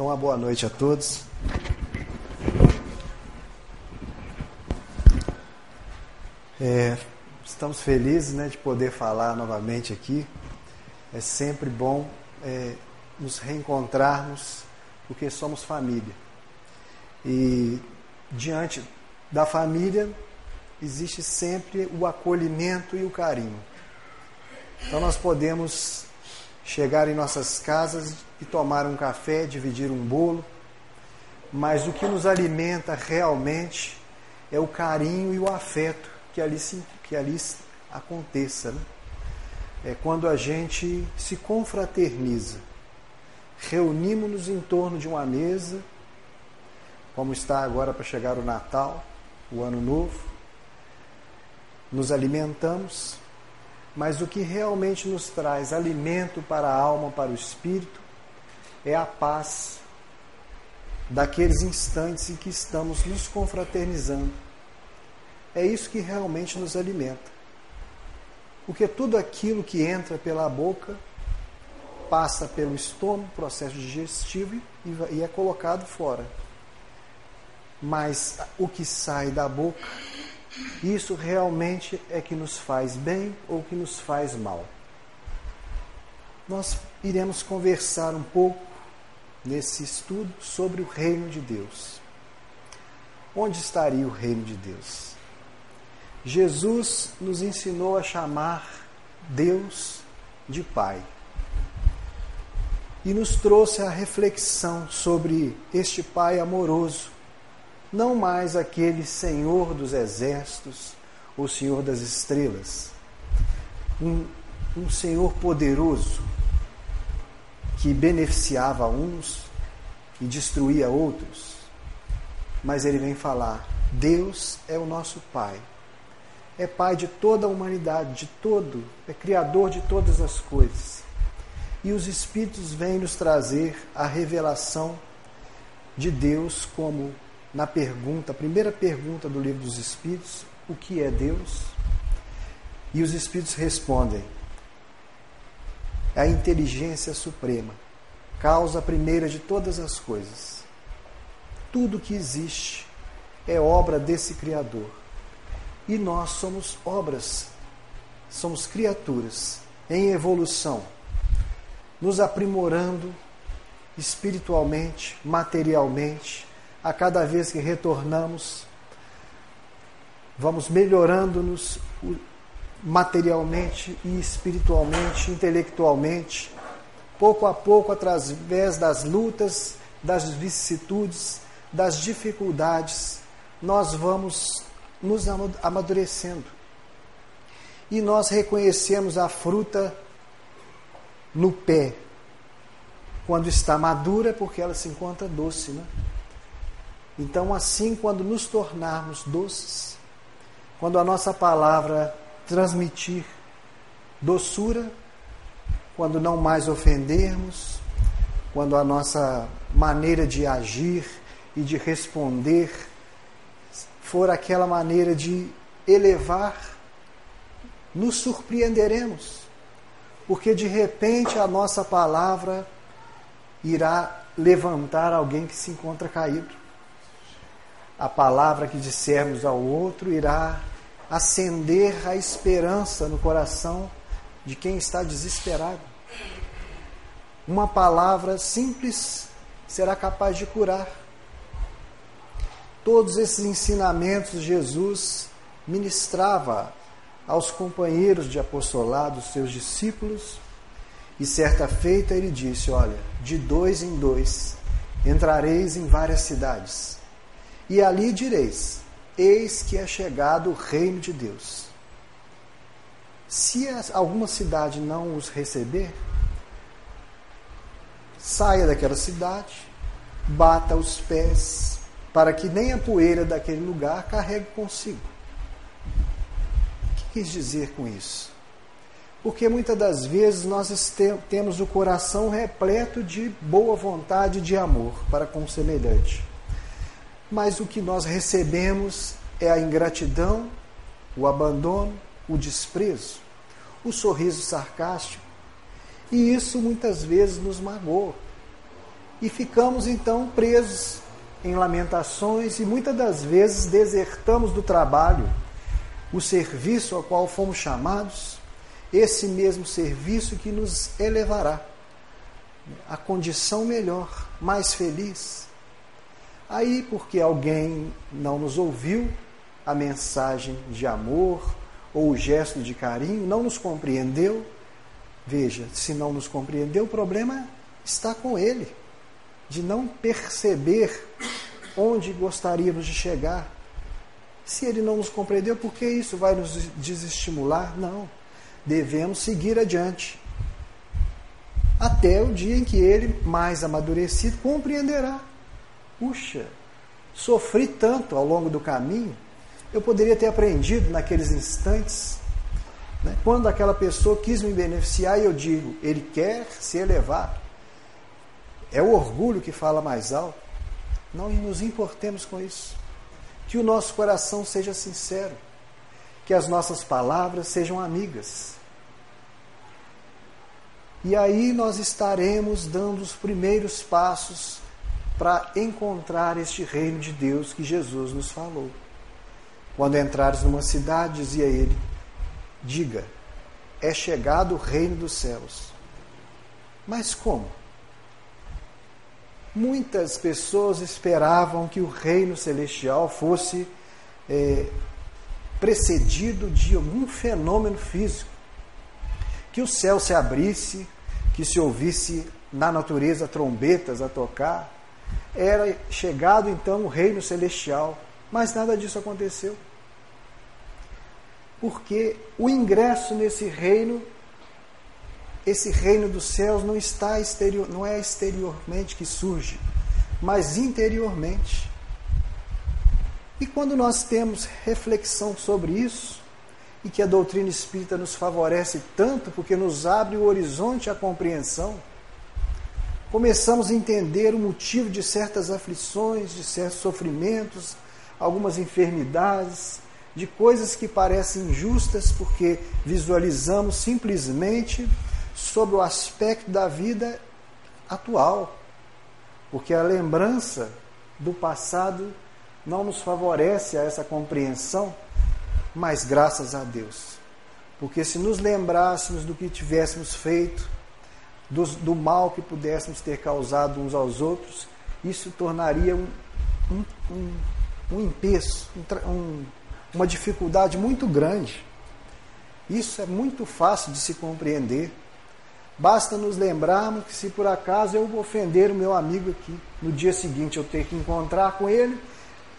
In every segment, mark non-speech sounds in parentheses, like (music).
Então, uma boa noite a todos. É, estamos felizes né, de poder falar novamente aqui. É sempre bom é, nos reencontrarmos, porque somos família. E diante da família existe sempre o acolhimento e o carinho. Então nós podemos chegar em nossas casas e tomar um café, dividir um bolo, mas o que nos alimenta realmente é o carinho e o afeto que ali, se, que ali aconteça. Né? É quando a gente se confraterniza, reunimos-nos em torno de uma mesa, como está agora para chegar o Natal, o Ano Novo, nos alimentamos, mas o que realmente nos traz alimento para a alma, para o espírito, é a paz daqueles instantes em que estamos nos confraternizando. É isso que realmente nos alimenta. Porque tudo aquilo que entra pela boca passa pelo estômago, processo digestivo e é colocado fora. Mas o que sai da boca isso realmente é que nos faz bem ou que nos faz mal. Nós iremos conversar um pouco nesse estudo sobre o reino de Deus. Onde estaria o reino de Deus? Jesus nos ensinou a chamar Deus de Pai e nos trouxe a reflexão sobre este Pai amoroso não mais aquele Senhor dos exércitos ou Senhor das estrelas, um, um Senhor poderoso que beneficiava uns e destruía outros, mas ele vem falar: Deus é o nosso Pai, é Pai de toda a humanidade, de todo, é Criador de todas as coisas. E os Espíritos vêm nos trazer a revelação de Deus como na pergunta, a primeira pergunta do livro dos Espíritos, o que é Deus? E os Espíritos respondem: a inteligência suprema, causa primeira de todas as coisas. Tudo que existe é obra desse Criador. E nós somos obras, somos criaturas em evolução, nos aprimorando espiritualmente, materialmente, a cada vez que retornamos, vamos melhorando-nos materialmente e espiritualmente, intelectualmente, pouco a pouco, através das lutas, das vicissitudes, das dificuldades, nós vamos nos amadurecendo. E nós reconhecemos a fruta no pé. Quando está madura, porque ela se encontra doce, né? Então, assim, quando nos tornarmos doces, quando a nossa palavra transmitir doçura, quando não mais ofendermos, quando a nossa maneira de agir e de responder for aquela maneira de elevar, nos surpreenderemos, porque de repente a nossa palavra irá levantar alguém que se encontra caído a palavra que dissermos ao outro irá acender a esperança no coração de quem está desesperado. Uma palavra simples será capaz de curar. Todos esses ensinamentos Jesus ministrava aos companheiros de apostolado, seus discípulos, e certa feita ele disse: Olha, de dois em dois entrareis em várias cidades e ali direis: Eis que é chegado o reino de Deus. Se alguma cidade não os receber, saia daquela cidade, bata os pés, para que nem a poeira daquele lugar carregue consigo. O que quis dizer com isso? Porque muitas das vezes nós temos o coração repleto de boa vontade e de amor para com o semelhante mas o que nós recebemos é a ingratidão, o abandono, o desprezo, o sorriso sarcástico. E isso muitas vezes nos magoa. E ficamos então presos em lamentações e muitas das vezes desertamos do trabalho, o serviço ao qual fomos chamados, esse mesmo serviço que nos elevará a condição melhor, mais feliz. Aí, porque alguém não nos ouviu, a mensagem de amor ou o gesto de carinho, não nos compreendeu, veja, se não nos compreendeu, o problema está com ele, de não perceber onde gostaríamos de chegar. Se ele não nos compreendeu, por que isso vai nos desestimular? Não. Devemos seguir adiante. Até o dia em que ele, mais amadurecido, compreenderá. Puxa, sofri tanto ao longo do caminho, eu poderia ter aprendido naqueles instantes. Né? Quando aquela pessoa quis me beneficiar e eu digo, ele quer se elevar. É o orgulho que fala mais alto. Não nos importemos com isso. Que o nosso coração seja sincero. Que as nossas palavras sejam amigas. E aí nós estaremos dando os primeiros passos para encontrar este reino de Deus que Jesus nos falou. Quando entrares numa cidade, dizia ele, diga: é chegado o reino dos céus. Mas como? Muitas pessoas esperavam que o reino celestial fosse é, precedido de algum fenômeno físico, que o céu se abrisse, que se ouvisse na natureza trombetas a tocar. Era chegado então o reino celestial, mas nada disso aconteceu. Porque o ingresso nesse reino esse reino dos céus não está exterior, não é exteriormente que surge, mas interiormente. E quando nós temos reflexão sobre isso, e que a doutrina espírita nos favorece tanto porque nos abre o horizonte à compreensão, começamos a entender o motivo de certas aflições, de certos sofrimentos, algumas enfermidades, de coisas que parecem injustas porque visualizamos simplesmente sobre o aspecto da vida atual, porque a lembrança do passado não nos favorece a essa compreensão, mas graças a Deus. Porque se nos lembrássemos do que tivéssemos feito, do, do mal que pudéssemos ter causado uns aos outros, isso tornaria um, um, um, um empeço, um, uma dificuldade muito grande. Isso é muito fácil de se compreender. Basta nos lembrarmos que se por acaso eu ofender o meu amigo aqui, no dia seguinte eu ter que encontrar com ele,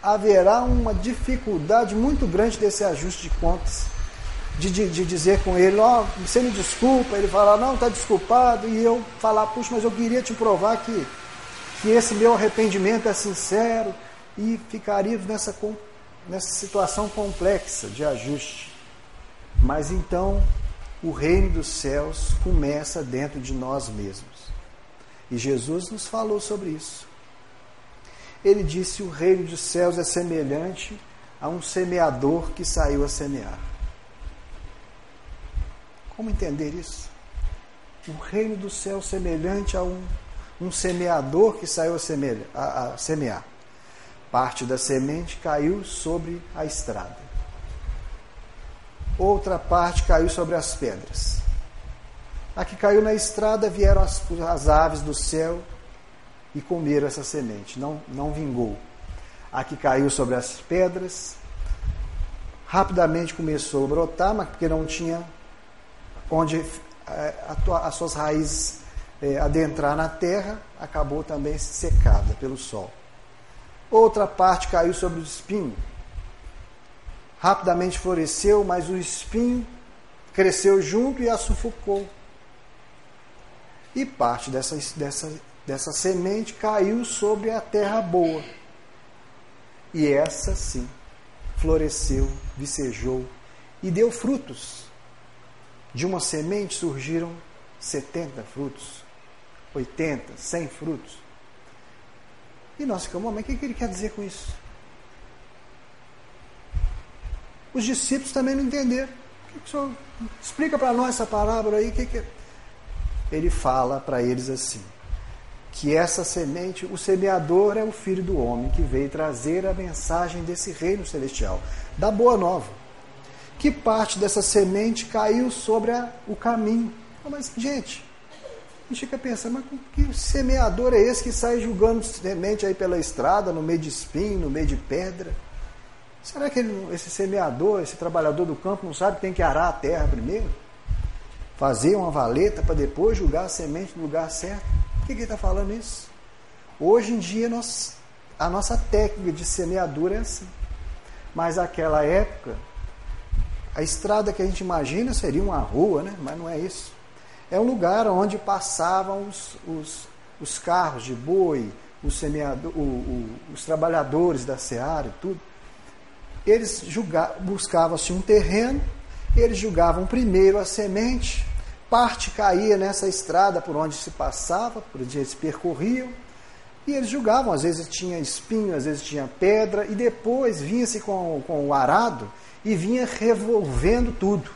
haverá uma dificuldade muito grande desse ajuste de contas. De, de, de dizer com ele, ó, oh, você me desculpa, ele falar, não, está desculpado, e eu falar, puxa, mas eu queria te provar que, que esse meu arrependimento é sincero, e ficaríamos nessa, nessa situação complexa de ajuste. Mas então o reino dos céus começa dentro de nós mesmos. E Jesus nos falou sobre isso. Ele disse: O reino dos céus é semelhante a um semeador que saiu a semear. Como entender isso? O reino do céu semelhante a um, um semeador que saiu a, semear, a, a semear. Parte da semente caiu sobre a estrada outra parte caiu sobre as pedras. A que caiu na estrada vieram as, as aves do céu e comeram essa semente, não, não vingou. A que caiu sobre as pedras, rapidamente começou a brotar, mas porque não tinha onde é, as suas raízes é, adentrar na terra, acabou também secada pelo sol. Outra parte caiu sobre o espinho, rapidamente floresceu, mas o espinho cresceu junto e a sufocou. E parte dessa, dessa, dessa semente caiu sobre a terra boa. E essa sim floresceu, vicejou e deu frutos. De uma semente surgiram 70 frutos, 80, 100 frutos. E nós ficamos, mas o que ele quer dizer com isso? Os discípulos também não entenderam. O que o senhor explica para nós essa parábola aí? Que que... É? Ele fala para eles assim: que essa semente, o semeador é o filho do homem que veio trazer a mensagem desse reino celestial, da boa nova. Que parte dessa semente caiu sobre a, o caminho? Mas, gente, a gente fica pensando, mas que semeador é esse que sai julgando semente aí pela estrada, no meio de espinho, no meio de pedra? Será que ele, esse semeador, esse trabalhador do campo, não sabe que tem que arar a terra primeiro? Fazer uma valeta para depois julgar a semente no lugar certo? Por que, que ele está falando isso? Hoje em dia, nós, a nossa técnica de semeadura é assim. Mas naquela época, a estrada que a gente imagina seria uma rua, né? mas não é isso. É um lugar onde passavam os, os, os carros de boi, os, semeador, o, o, os trabalhadores da seara e tudo. Eles buscavam-se um terreno, eles julgavam primeiro a semente, parte caía nessa estrada por onde se passava, por onde eles percorriam, e eles julgavam, às vezes tinha espinho, às vezes tinha pedra, e depois vinha-se com, com o arado e vinha revolvendo tudo.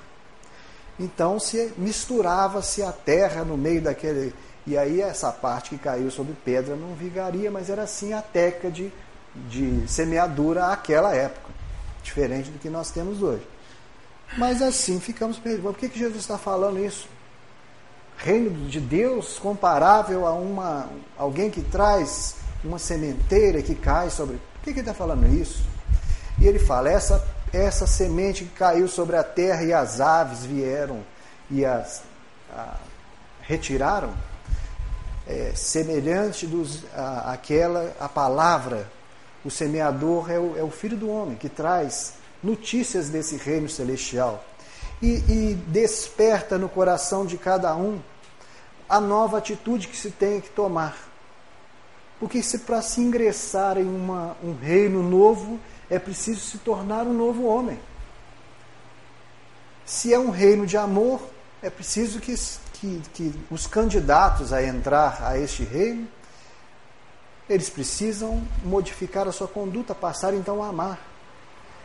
Então se misturava-se a terra no meio daquele. E aí essa parte que caiu sobre pedra não vigaria, mas era assim a técnica de, de semeadura àquela época, diferente do que nós temos hoje. Mas assim ficamos perguntando, por que, que Jesus está falando isso? reino de Deus comparável a uma alguém que traz uma sementeira que cai sobre. Por que, que ele está falando isso? E ele fala: essa, essa semente que caiu sobre a terra e as aves vieram e as a, retiraram, é, semelhante dos, a, aquela a palavra. O semeador é o, é o filho do homem que traz notícias desse reino celestial e, e desperta no coração de cada um a nova atitude que se tem que tomar. Porque se para se ingressar em uma, um reino novo, é preciso se tornar um novo homem. Se é um reino de amor, é preciso que, que, que os candidatos a entrar a este reino, eles precisam modificar a sua conduta, passar então a amar.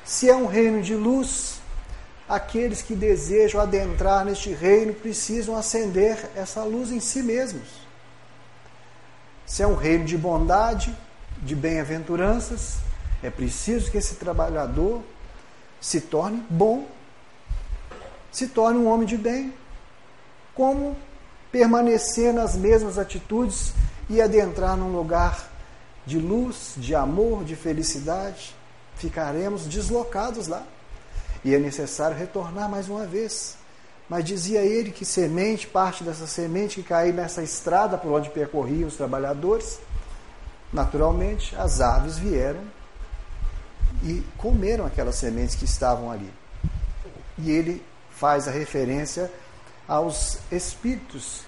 Se é um reino de luz, aqueles que desejam adentrar neste reino precisam acender essa luz em si mesmos. Se é um reino de bondade, de bem-aventuranças, é preciso que esse trabalhador se torne bom, se torne um homem de bem. Como permanecer nas mesmas atitudes e adentrar num lugar de luz, de amor, de felicidade? Ficaremos deslocados lá e é necessário retornar mais uma vez. Mas dizia ele que semente, parte dessa semente que caiu nessa estrada por onde percorriam os trabalhadores, naturalmente as aves vieram e comeram aquelas sementes que estavam ali. E ele faz a referência aos espíritos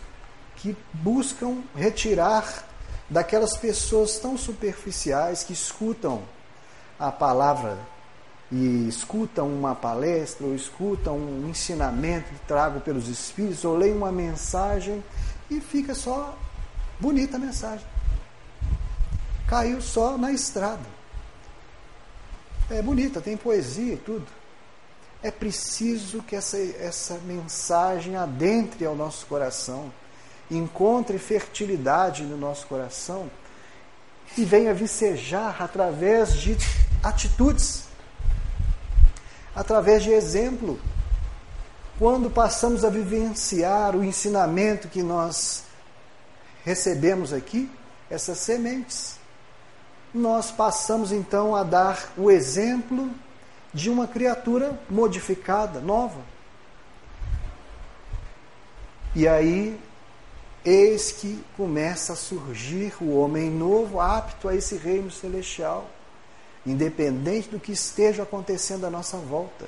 que buscam retirar daquelas pessoas tão superficiais que escutam a palavra e escutam uma palestra, ou escutam um ensinamento trago pelos Espíritos, ou leem uma mensagem e fica só bonita a mensagem. Caiu só na estrada. É bonita, tem poesia e tudo. É preciso que essa, essa mensagem adentre ao nosso coração, encontre fertilidade no nosso coração e venha vicejar através de atitudes através de exemplo. Quando passamos a vivenciar o ensinamento que nós recebemos aqui, essas sementes, nós passamos então a dar o exemplo de uma criatura modificada, nova. E aí, eis que começa a surgir o homem novo, apto a esse reino celestial independente do que esteja acontecendo à nossa volta.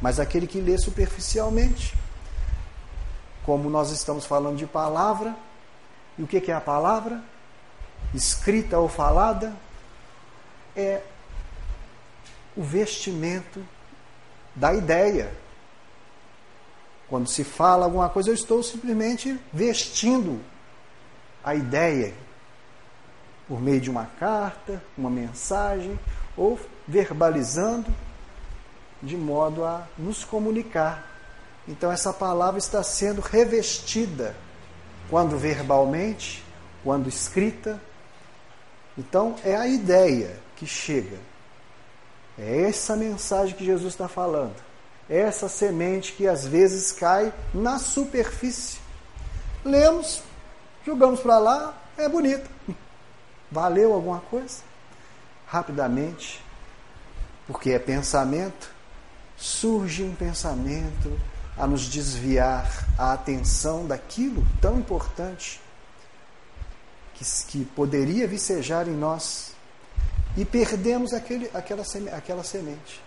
Mas aquele que lê superficialmente, como nós estamos falando de palavra, e o que é a palavra? Escrita ou falada? É o vestimento da ideia. Quando se fala alguma coisa, eu estou simplesmente vestindo a ideia por meio de uma carta, uma mensagem, ou verbalizando de modo a nos comunicar. Então essa palavra está sendo revestida, quando verbalmente, quando escrita. Então, é a ideia que chega. É essa mensagem que Jesus está falando. É essa semente que às vezes cai na superfície. Lemos, jogamos para lá, é bonita. Valeu alguma coisa? Rapidamente, porque é pensamento, surge um pensamento a nos desviar a atenção daquilo tão importante que, que poderia vicejar em nós e perdemos aquele, aquela, aquela semente.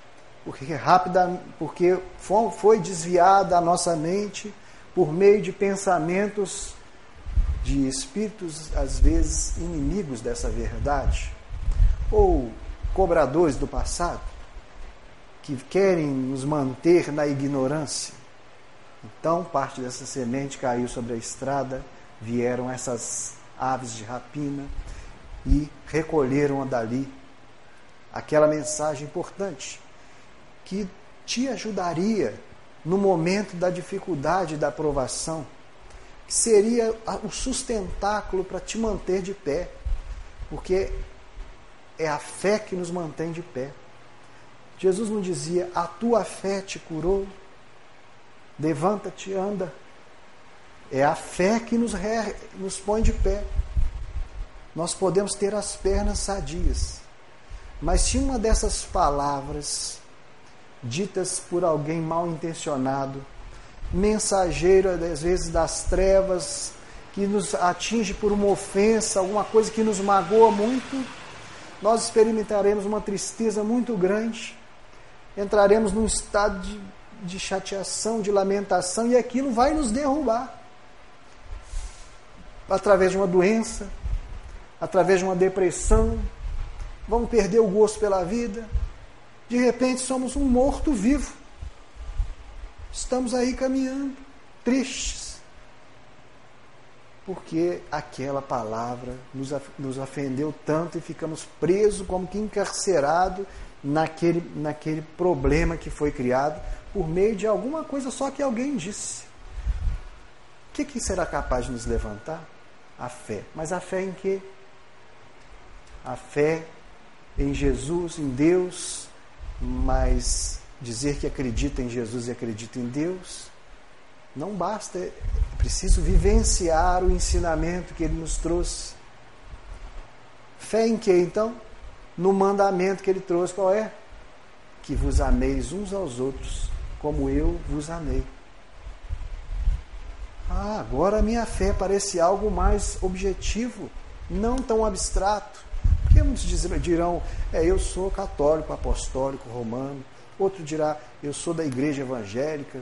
Porque, rápida, porque foi desviada a nossa mente por meio de pensamentos de espíritos, às vezes inimigos dessa verdade, ou cobradores do passado, que querem nos manter na ignorância. Então, parte dessa semente caiu sobre a estrada, vieram essas aves de rapina e recolheram dali aquela mensagem importante que te ajudaria no momento da dificuldade da aprovação, que seria o sustentáculo para te manter de pé, porque é a fé que nos mantém de pé. Jesus não dizia: A tua fé te curou, levanta-te, anda. É a fé que nos, re... nos põe de pé. Nós podemos ter as pernas sadias, mas se uma dessas palavras, ditas por alguém mal intencionado, mensageiro às vezes das trevas, que nos atinge por uma ofensa, alguma coisa que nos magoa muito, nós experimentaremos uma tristeza muito grande, entraremos num estado de, de chateação, de lamentação, e aquilo vai nos derrubar através de uma doença, através de uma depressão, vamos perder o gosto pela vida. De repente somos um morto vivo. Estamos aí caminhando, tristes, porque aquela palavra nos, nos ofendeu tanto e ficamos presos, como que encarcerados naquele, naquele problema que foi criado por meio de alguma coisa só que alguém disse. O que, que será capaz de nos levantar? A fé. Mas a fé em quê? A fé em Jesus, em Deus, mas dizer que acredita em Jesus e acredita em Deus não basta, é preciso vivenciar o ensinamento que ele nos trouxe. Fé em que então? No mandamento que ele trouxe, qual é? Que vos ameis uns aos outros, como eu vos amei. Ah, agora a minha fé parece algo mais objetivo, não tão abstrato. Muitos dirão, é, eu sou católico, apostólico, romano. Outro dirá, eu sou da igreja evangélica.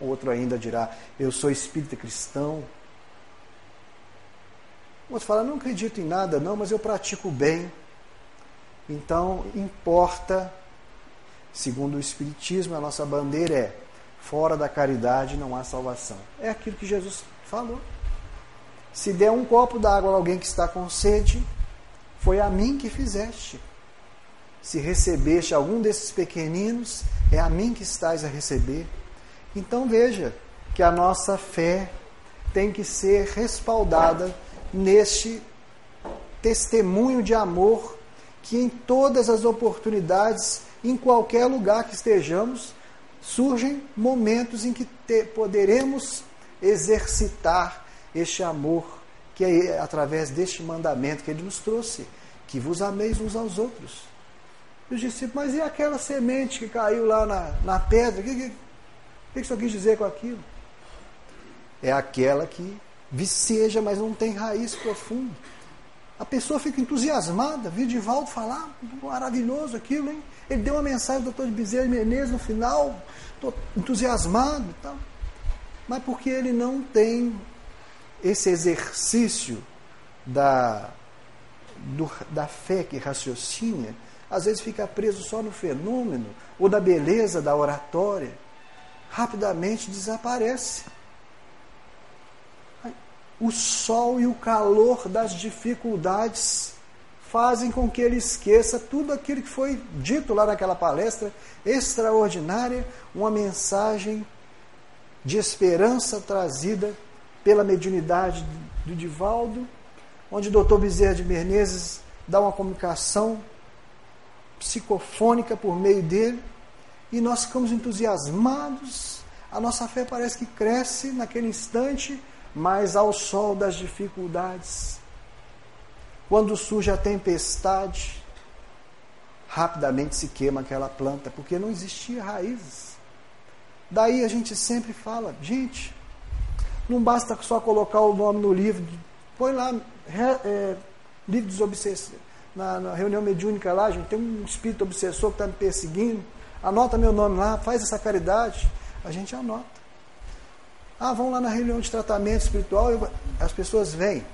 Outro ainda dirá, eu sou espírita cristão. Outro fala, não acredito em nada não, mas eu pratico bem. Então, importa, segundo o Espiritismo, a nossa bandeira é fora da caridade não há salvação. É aquilo que Jesus falou. Se der um copo d'água a alguém que está com sede, foi a mim que fizeste. Se recebeste algum desses pequeninos, é a mim que estás a receber. Então veja que a nossa fé tem que ser respaldada neste testemunho de amor que em todas as oportunidades, em qualquer lugar que estejamos, surgem momentos em que te, poderemos exercitar este amor que é através deste mandamento que ele nos trouxe, que vos ameis uns aos outros. E os discípulos, mas e aquela semente que caiu lá na, na pedra? O que, que, que, que o quis dizer com aquilo? É aquela que viceja, mas não tem raiz profunda. A pessoa fica entusiasmada, viu Divaldo falar, maravilhoso aquilo, hein? Ele deu uma mensagem do doutor de Bezerra Menezes no final, estou entusiasmado e tal. Mas porque ele não tem esse exercício da, do, da fé que raciocina, às vezes fica preso só no fenômeno ou da beleza da oratória, rapidamente desaparece. O sol e o calor das dificuldades fazem com que ele esqueça tudo aquilo que foi dito lá naquela palestra extraordinária, uma mensagem de esperança trazida pela mediunidade do Divaldo onde o doutor Bezerra de Menezes dá uma comunicação psicofônica por meio dele, e nós ficamos entusiasmados, a nossa fé parece que cresce naquele instante, mas ao sol das dificuldades, quando surge a tempestade, rapidamente se queima aquela planta, porque não existia raízes. Daí a gente sempre fala, gente, não basta só colocar o nome no livro, põe lá, é, dos obsessores. Na, na, reunião mediúnica lá, gente, tem um espírito obsessor que está me perseguindo, anota meu nome lá, faz essa caridade. A gente anota. Ah, vão lá na reunião de tratamento espiritual, as pessoas vêm,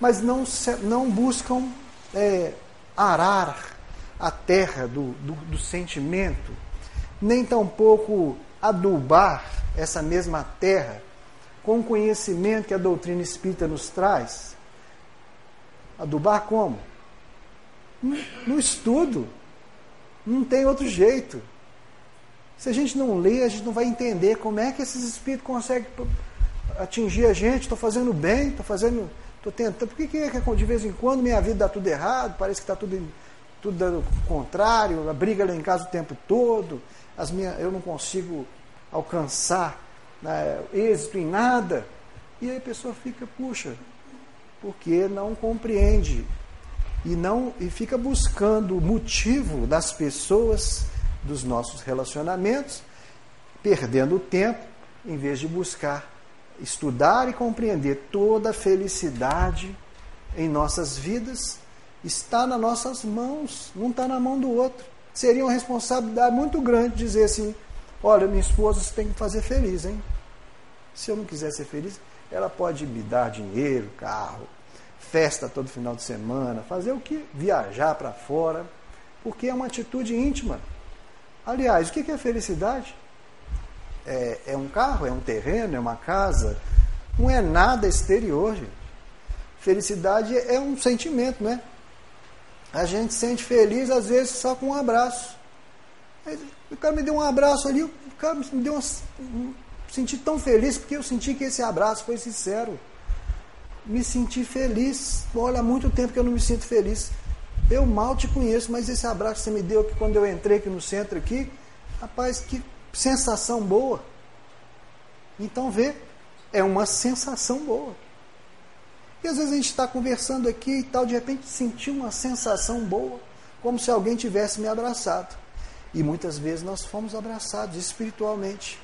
mas não, não buscam é, arar a terra do, do, do sentimento, nem tampouco adubar essa mesma terra com o conhecimento que a doutrina espírita nos traz. Adubar como? No estudo. Não tem outro jeito. Se a gente não lê, a gente não vai entender como é que esses espíritos conseguem atingir a gente. Estou fazendo bem, estou fazendo. Estou tentando. Por que, que é que de vez em quando minha vida dá tudo errado? Parece que está tudo tudo dando contrário, a briga lá em casa o tempo todo, as minhas, eu não consigo alcançar né, êxito em nada. E aí a pessoa fica, puxa, porque não compreende e não e fica buscando o motivo das pessoas dos nossos relacionamentos, perdendo tempo em vez de buscar estudar e compreender toda a felicidade em nossas vidas está nas nossas mãos, não está na mão do outro. Seria uma responsabilidade muito grande dizer assim: olha, minha esposa você tem que fazer feliz, hein? Se eu não quiser ser feliz, ela pode me dar dinheiro, carro, festa todo final de semana, fazer o que? Viajar para fora, porque é uma atitude íntima. Aliás, o que é felicidade? É, é um carro, é um terreno, é uma casa, não é nada exterior, gente. Felicidade é um sentimento, não é? A gente sente feliz, às vezes, só com um abraço. O cara me deu um abraço ali, o cara me deu uma. Senti tão feliz porque eu senti que esse abraço foi sincero. Me senti feliz. Olha, há muito tempo que eu não me sinto feliz. Eu mal te conheço, mas esse abraço que você me deu aqui quando eu entrei aqui no centro aqui, rapaz, que sensação boa. Então vê, é uma sensação boa. E às vezes a gente está conversando aqui e tal, de repente sentiu uma sensação boa, como se alguém tivesse me abraçado. E muitas vezes nós fomos abraçados espiritualmente.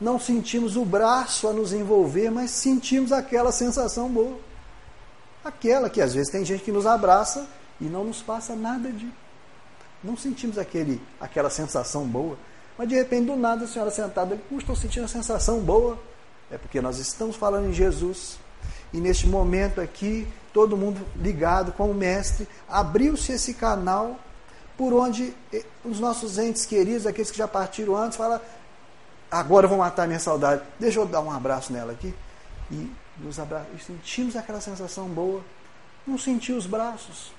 Não sentimos o braço a nos envolver, mas sentimos aquela sensação boa. Aquela que às vezes tem gente que nos abraça e não nos passa nada de. Não sentimos aquele, aquela sensação boa. Mas de repente, do nada, a senhora sentada, eu estou sentindo a sensação boa. É porque nós estamos falando em Jesus. E neste momento aqui, todo mundo ligado com o Mestre, abriu-se esse canal por onde eh, os nossos entes queridos, aqueles que já partiram antes, falam: agora eu vou matar minha saudade. Deixa eu dar um abraço nela aqui. E nos abra... e sentimos aquela sensação boa. Não senti os braços,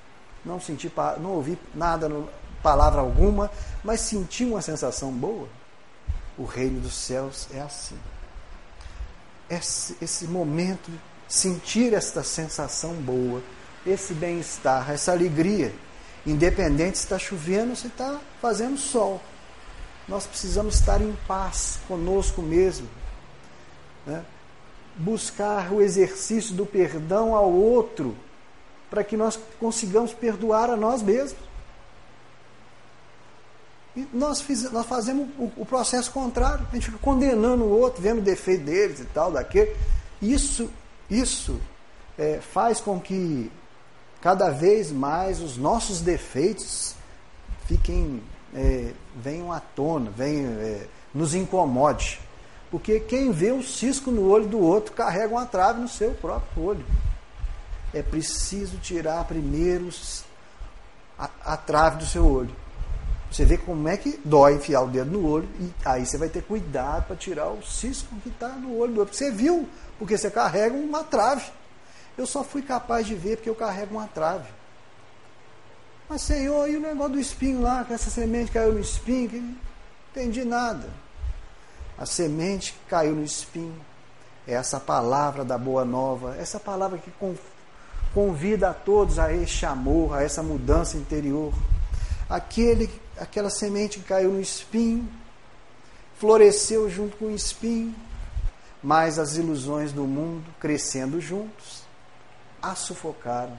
não senti, não ouvi nada, palavra alguma, mas senti uma sensação boa. O reino dos céus é assim. Esse, esse momento sentir esta sensação boa, esse bem-estar, essa alegria, independente se está chovendo se está fazendo sol. Nós precisamos estar em paz conosco mesmo. Né? Buscar o exercício do perdão ao outro, para que nós consigamos perdoar a nós mesmos. E nós, fiz, nós fazemos o, o, processo contrário, a gente fica condenando o outro, vendo o defeito deles e tal, daquele. Isso isso é, faz com que cada vez mais os nossos defeitos fiquem é, venham à tona, venham, é, nos incomode. Porque quem vê o cisco no olho do outro carrega uma trave no seu próprio olho. É preciso tirar primeiro a, a trave do seu olho. Você vê como é que dói enfiar o dedo no olho e aí você vai ter cuidado para tirar o cisco que está no olho do outro. Você viu porque você carrega uma trave. Eu só fui capaz de ver porque eu carrego uma trave. Mas, Senhor, e o negócio do espinho lá, que essa semente caiu no espinho? Que não entendi nada. A semente que caiu no espinho é essa palavra da boa nova, essa palavra que convida a todos a este amor, a essa mudança interior. Aquele, aquela semente que caiu no espinho, floresceu junto com o espinho, mas as ilusões do mundo, crescendo juntos, a sufocaram.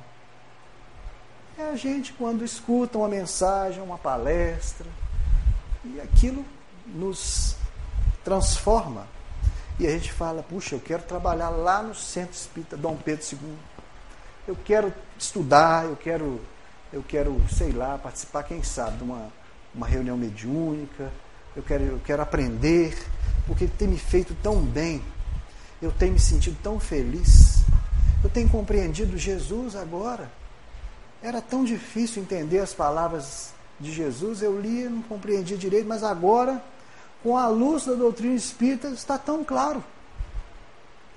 É a gente quando escuta uma mensagem, uma palestra, e aquilo nos transforma. E a gente fala, puxa, eu quero trabalhar lá no Centro Espírita Dom Pedro II. Eu quero estudar, eu quero, eu quero, sei lá, participar, quem sabe, de uma, uma reunião mediúnica. Eu quero, eu quero aprender, porque tem me feito tão bem. Eu tenho me sentido tão feliz. Eu tenho compreendido Jesus agora. Era tão difícil entender as palavras de Jesus, eu li, não compreendia direito, mas agora com a luz da doutrina espírita, está tão claro.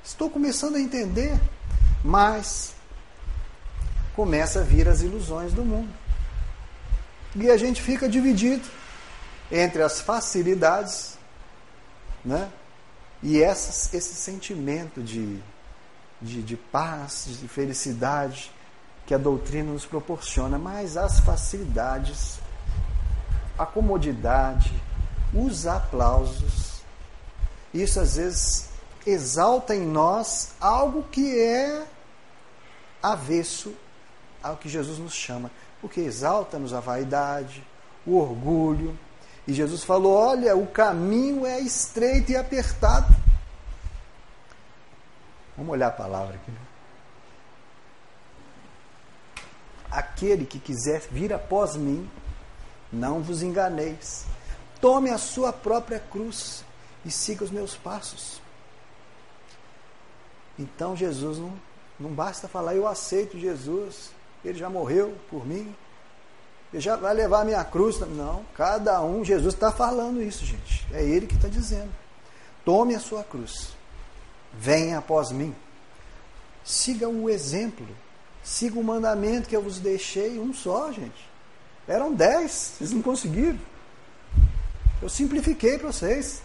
Estou começando a entender, mas começa a vir as ilusões do mundo. E a gente fica dividido entre as facilidades né? e essas, esse sentimento de, de, de paz, de felicidade que a doutrina nos proporciona, mas as facilidades, a comodidade, os aplausos. Isso às vezes exalta em nós algo que é avesso ao que Jesus nos chama, porque exalta-nos a vaidade, o orgulho. E Jesus falou: olha, o caminho é estreito e apertado. Vamos olhar a palavra aqui. Aquele que quiser vir após mim, não vos enganeis. Tome a sua própria cruz e siga os meus passos. Então Jesus não, não basta falar, eu aceito Jesus, ele já morreu por mim, ele já vai levar a minha cruz. Não, cada um, Jesus está falando isso, gente. É ele que está dizendo. Tome a sua cruz, venha após mim, siga o exemplo, siga o mandamento que eu vos deixei, um só, gente. Eram dez, vocês não conseguiram. Eu simplifiquei para vocês.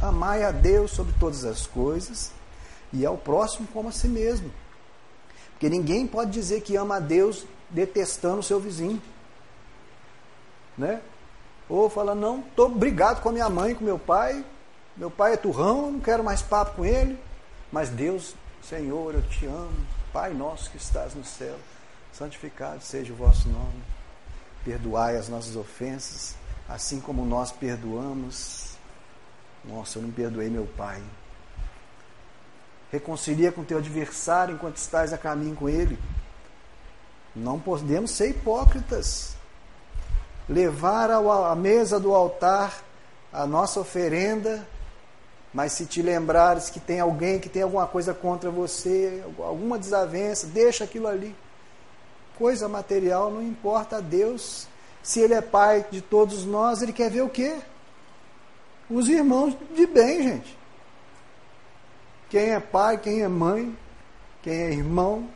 Amai a Deus sobre todas as coisas e ao próximo como a si mesmo. Porque ninguém pode dizer que ama a Deus detestando o seu vizinho. Né? Ou fala, não, estou brigado com a minha mãe, com meu pai, meu pai é turrão, não quero mais papo com ele, mas Deus, Senhor, eu te amo, Pai nosso que estás no céu, santificado seja o vosso nome, perdoai as nossas ofensas, assim como nós perdoamos. Nossa, eu não perdoei meu pai. Reconcilia com teu adversário enquanto estás a caminho com ele. Não podemos ser hipócritas. Levar à mesa do altar a nossa oferenda, mas se te lembrares que tem alguém que tem alguma coisa contra você, alguma desavença, deixa aquilo ali. Coisa material não importa a Deus se ele é pai de todos nós, ele quer ver o quê? Os irmãos de bem, gente. Quem é pai, quem é mãe, quem é irmão,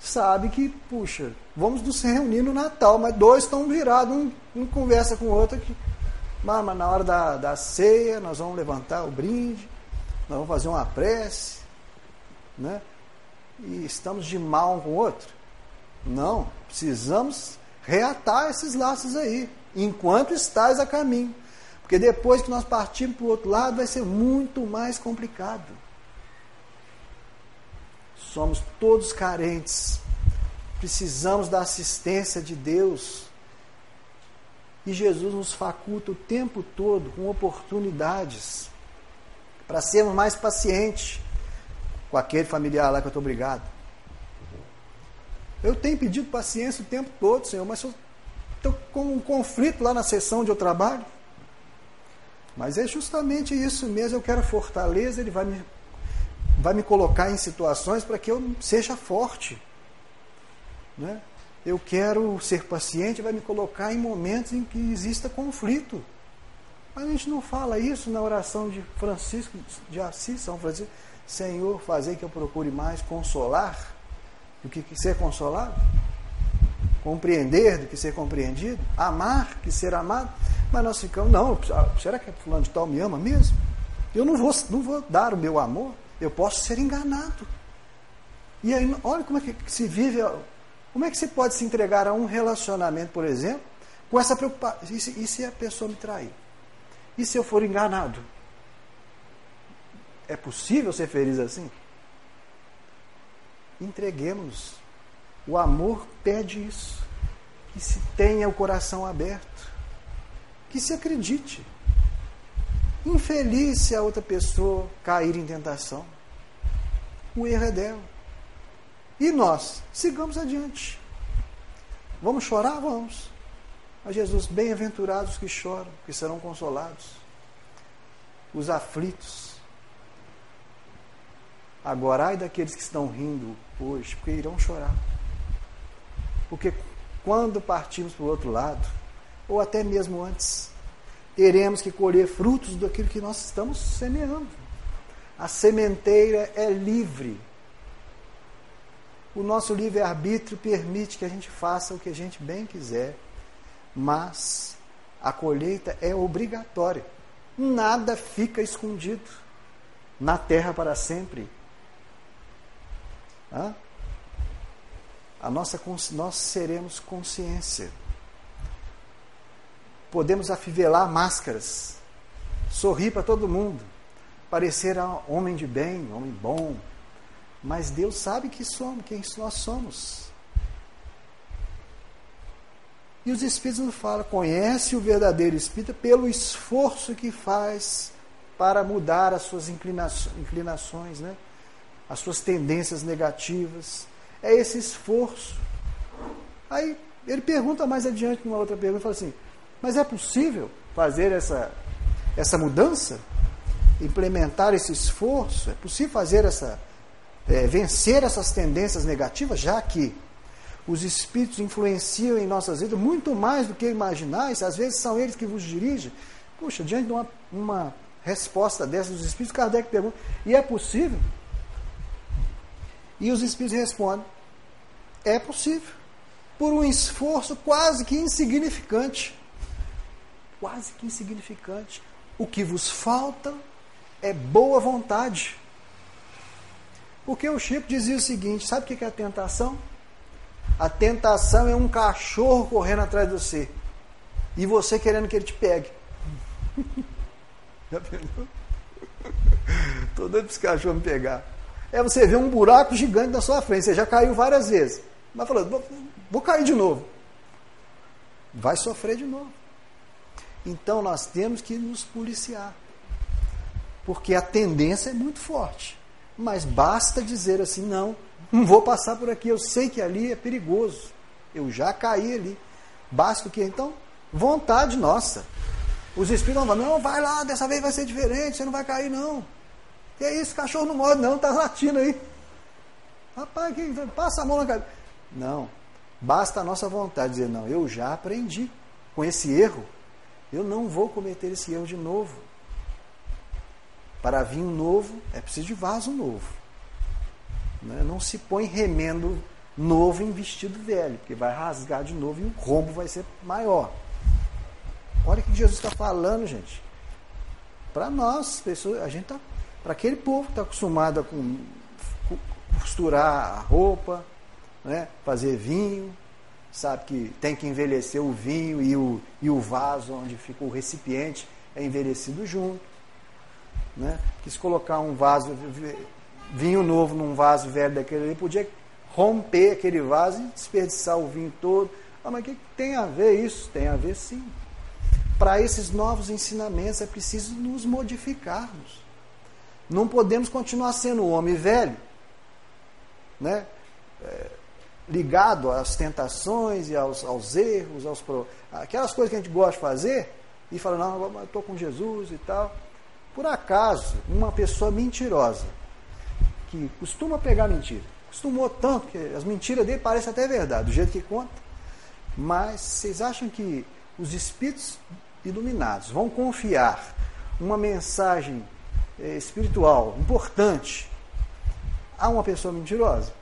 sabe que, puxa, vamos nos reunir no Natal, mas dois estão virados, um, um conversa com o outro aqui. Mas, mas na hora da, da ceia, nós vamos levantar o brinde, nós vamos fazer uma prece, né? E estamos de mal um com o outro. Não, precisamos reatar esses laços aí, enquanto estás a caminho. Porque depois que nós partirmos para o outro lado, vai ser muito mais complicado. Somos todos carentes, precisamos da assistência de Deus. E Jesus nos faculta o tempo todo com oportunidades para sermos mais pacientes com aquele familiar lá que eu estou obrigado eu tenho pedido paciência o tempo todo, Senhor, mas estou com um conflito lá na sessão onde eu trabalho. Mas é justamente isso mesmo, eu quero fortaleza, Ele vai me, vai me colocar em situações para que eu seja forte. Né? Eu quero ser paciente, vai me colocar em momentos em que exista conflito. Mas a gente não fala isso na oração de Francisco de Assis, São Francisco. Senhor, fazer que eu procure mais consolar do que ser consolado, compreender do que ser compreendido, amar que ser amado. Mas nós ficamos, não, será que fulano de tal me ama mesmo? Eu não vou, não vou dar o meu amor, eu posso ser enganado. E aí, olha como é que se vive, como é que se pode se entregar a um relacionamento, por exemplo, com essa preocupação. E se, e se a pessoa me trair? E se eu for enganado? É possível ser feliz assim? Entreguemos. O amor pede isso. Que se tenha o coração aberto. Que se acredite. Infeliz se a outra pessoa cair em tentação. O erro é dela. E nós, sigamos adiante. Vamos chorar? Vamos. Mas Jesus, bem-aventurados que choram, que serão consolados. Os aflitos. Agora, ai daqueles que estão rindo hoje, porque irão chorar. Porque quando partimos para o outro lado, ou até mesmo antes, teremos que colher frutos daquilo que nós estamos semeando. A sementeira é livre. O nosso livre-arbítrio permite que a gente faça o que a gente bem quiser, mas a colheita é obrigatória. Nada fica escondido na terra para sempre. Hã? A nossa, nós seremos consciência podemos afivelar máscaras, sorrir para todo mundo, parecer homem de bem, homem bom, mas Deus sabe que somos, quem nós somos. E os Espíritos nos falam, conhece o verdadeiro Espírito pelo esforço que faz para mudar as suas inclinações, né? as suas tendências negativas. É esse esforço. Aí ele pergunta mais adiante, numa outra pergunta, fala assim: mas é possível fazer essa, essa mudança? Implementar esse esforço? É possível fazer essa. É, vencer essas tendências negativas, já que os espíritos influenciam em nossas vidas muito mais do que imaginais, às vezes são eles que vos dirigem. Puxa, diante de uma, uma resposta dessa dos espíritos, Kardec pergunta: e é possível? E os espíritos respondem: é possível, por um esforço quase que insignificante quase que insignificante. O que vos falta é boa vontade. Porque o Chico dizia o seguinte: sabe o que é a tentação? A tentação é um cachorro correndo atrás de você e você querendo que ele te pegue. Já pensou? Estou (laughs) doido para esse cachorro me pegar. É você ver um buraco gigante na sua frente. Você já caiu várias vezes. Mas falando, vou, vou cair de novo. Vai sofrer de novo. Então nós temos que nos policiar. Porque a tendência é muito forte. Mas basta dizer assim: não, não vou passar por aqui, eu sei que ali é perigoso. Eu já caí ali. Basta o que? Então, vontade nossa. Os espíritos vão não, vai lá, dessa vez vai ser diferente, você não vai cair, não. Que isso, cachorro não morre, não, está latindo aí. Rapaz, que, passa a mão na cabeça. Não. Basta a nossa vontade dizer: não, eu já aprendi com esse erro eu não vou cometer esse erro de novo. Para vinho novo, é preciso de vaso novo. Né? Não se põe remendo novo em vestido velho, porque vai rasgar de novo e o rombo vai ser maior. Olha o que Jesus está falando, gente. Para nós, pessoas, a gente tá, para aquele povo que está acostumado a costurar a roupa, né, fazer vinho, sabe que tem que envelhecer o vinho e o, e o vaso onde fica o recipiente é envelhecido junto. Né? Colocar um vaso, vinho novo num vaso velho daquele ali, podia romper aquele vaso e desperdiçar o vinho todo. Ah, mas o que tem a ver isso? Tem a ver sim. Para esses novos ensinamentos é preciso nos modificarmos. Não podemos continuar sendo o homem velho, né? É, ligado às tentações e aos, aos erros, aos aquelas coisas que a gente gosta de fazer, e fala, não, eu estou com Jesus e tal. Por acaso, uma pessoa mentirosa, que costuma pegar mentira, costumou tanto que as mentiras dele parecem até verdade, do jeito que conta, mas vocês acham que os espíritos iluminados vão confiar uma mensagem eh, espiritual importante a uma pessoa mentirosa?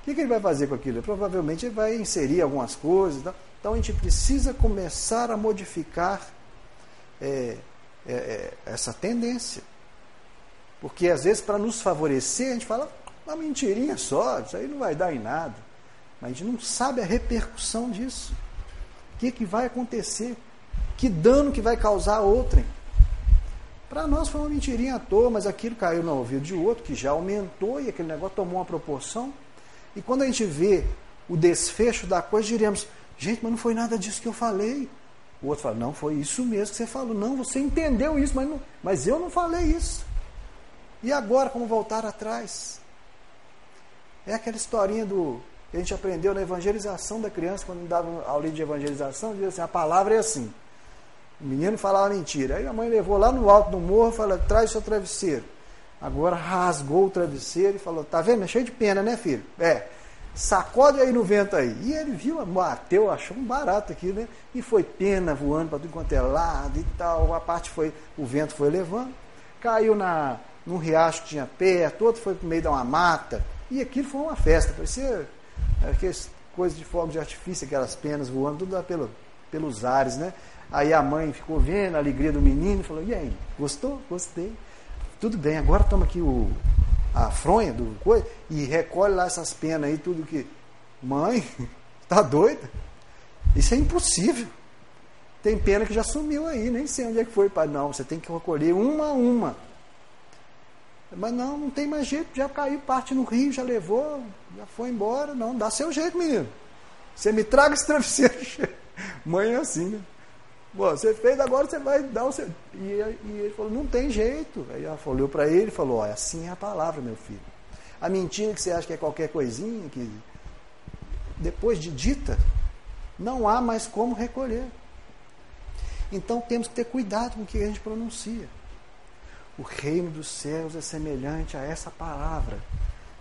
O que, que, ele vai fazer com aquilo? Provavelmente ele vai inserir algumas coisas. Tá? Então a gente precisa começar a modificar é, é, é essa tendência. Porque às vezes, para nos favorecer, a gente fala, uma mentirinha só, isso aí não vai dar em nada. Mas a gente não sabe a repercussão disso. O que, que vai acontecer? Que dano que vai causar a outrem? Para nós foi uma mentirinha à toa, mas aquilo caiu no ouvido de outro, que já aumentou e aquele negócio tomou uma proporção. E quando a gente vê o desfecho da coisa, diremos: gente, mas não foi nada disso que eu falei. O outro fala: não, foi isso mesmo que você falou. Não, você entendeu isso, mas, não, mas eu não falei isso. E agora, como voltar atrás? É aquela historinha do que a gente aprendeu na evangelização da criança, quando dava aula de evangelização, dizia assim: a palavra é assim. O menino falava mentira. Aí a mãe levou lá no alto do morro e falou: traz seu travesseiro. Agora rasgou o travesseiro e falou: tá vendo? É cheio de pena, né, filho? É. Sacode aí no vento aí. E ele viu, bateu, achou um barato aqui, né? E foi pena voando para tudo quanto é lado e tal. A parte foi, o vento foi levando. Caiu na, num riacho que tinha perto, outro foi para meio de uma mata. E aquilo foi uma festa, parecia aquelas coisas de fogo de artifício, aquelas penas voando, tudo lá pelo, pelos ares, né? Aí a mãe ficou vendo a alegria do menino e falou: E aí, gostou? Gostei. Tudo bem, agora toma aqui o, a fronha do coisa e recolhe lá essas penas aí, tudo que. Mãe, (laughs) tá doida? Isso é impossível. Tem pena que já sumiu aí, nem sei onde é que foi, pai. Não, você tem que recolher uma a uma. Mas não, não tem mais jeito, já caiu parte no rio, já levou, já foi embora. Não, dá seu jeito, menino. Você me traga esse travesseiro. (laughs) Mãe é assim, né? Você fez, agora você vai dar o seu. E, e ele falou, não tem jeito. Aí ela olhou para ele e falou, olha, assim é a palavra, meu filho. A mentira que você acha que é qualquer coisinha, que depois de dita, não há mais como recolher. Então temos que ter cuidado com o que a gente pronuncia. O reino dos céus é semelhante a essa palavra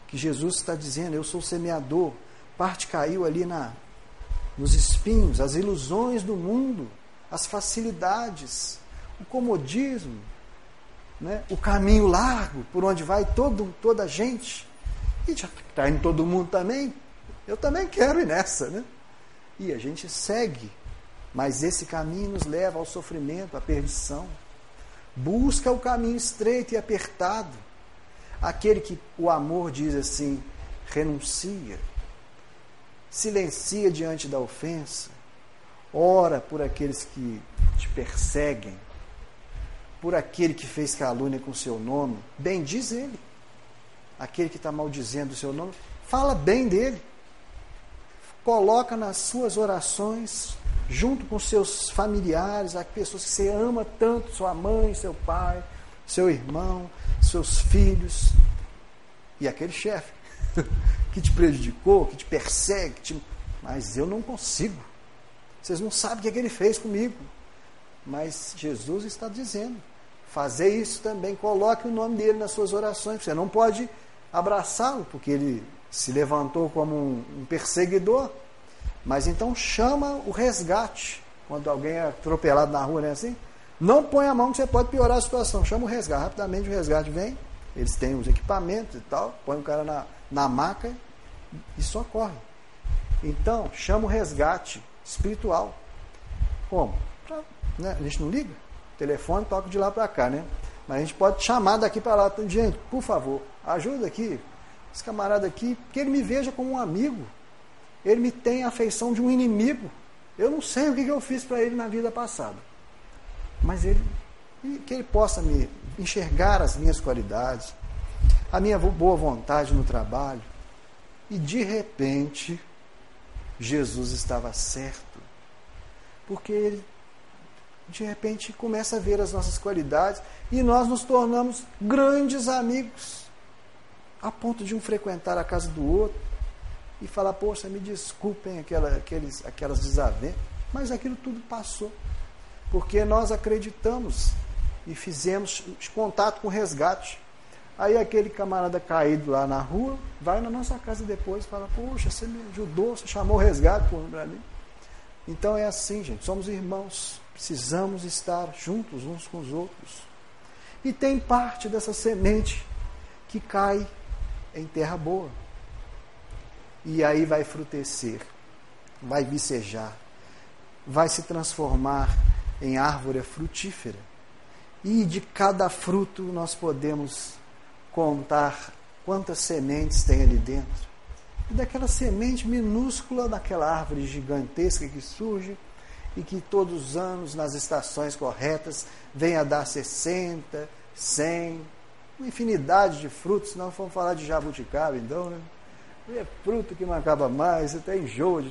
que Jesus está dizendo: Eu sou semeador. Parte caiu ali na, nos espinhos, as ilusões do mundo, as facilidades, o comodismo, né? o caminho largo por onde vai todo, toda a gente. E já está indo todo mundo também. Eu também quero ir nessa. Né? E a gente segue. Mas esse caminho nos leva ao sofrimento, à perdição. Busca o caminho estreito e apertado. Aquele que o amor diz assim: renuncia, silencia diante da ofensa, ora por aqueles que te perseguem, por aquele que fez calúnia com o seu nome. Bem diz ele. Aquele que está maldizendo o seu nome, fala bem dele. Coloca nas suas orações junto com seus familiares, as pessoas que você ama tanto, sua mãe, seu pai, seu irmão, seus filhos, e aquele chefe (laughs) que te prejudicou, que te persegue, que te... mas eu não consigo. Vocês não sabem o que, é que ele fez comigo. Mas Jesus está dizendo: fazer isso também, coloque o nome dele nas suas orações. Você não pode abraçá-lo, porque ele se levantou como um perseguidor, mas então chama o resgate. Quando alguém é atropelado na rua, não é assim? Não põe a mão que você pode piorar a situação. Chama o resgate. Rapidamente o resgate vem, eles têm os equipamentos e tal, põe o cara na, na maca e socorre. Então, chama o resgate espiritual. Como? Né? A gente não liga? telefone toca de lá para cá, né? Mas a gente pode chamar daqui para lá. Gente, por favor, ajuda aqui. Esse camarada aqui, que ele me veja como um amigo ele me tem a afeição de um inimigo. Eu não sei o que eu fiz para ele na vida passada. Mas ele, que ele possa me enxergar as minhas qualidades, a minha boa vontade no trabalho. E de repente, Jesus estava certo. Porque ele, de repente, começa a ver as nossas qualidades e nós nos tornamos grandes amigos, a ponto de um frequentar a casa do outro e falar, poxa, me desculpem aquela, aqueles, aquelas desavenças, mas aquilo tudo passou. Porque nós acreditamos e fizemos contato com resgate. Aí aquele camarada caído lá na rua vai na nossa casa depois e fala, poxa, você me ajudou, você chamou o resgate para mim. Então é assim, gente, somos irmãos, precisamos estar juntos uns com os outros. E tem parte dessa semente que cai em terra boa e aí vai frutecer, vai vicejar, vai se transformar em árvore frutífera. E de cada fruto nós podemos contar quantas sementes tem ali dentro. E daquela semente minúscula, daquela árvore gigantesca que surge e que todos os anos, nas estações corretas, vem a dar 60, 100, uma infinidade de frutos. Não vamos falar de jabuticaba, então, né? É fruto que não acaba mais, até enjoa.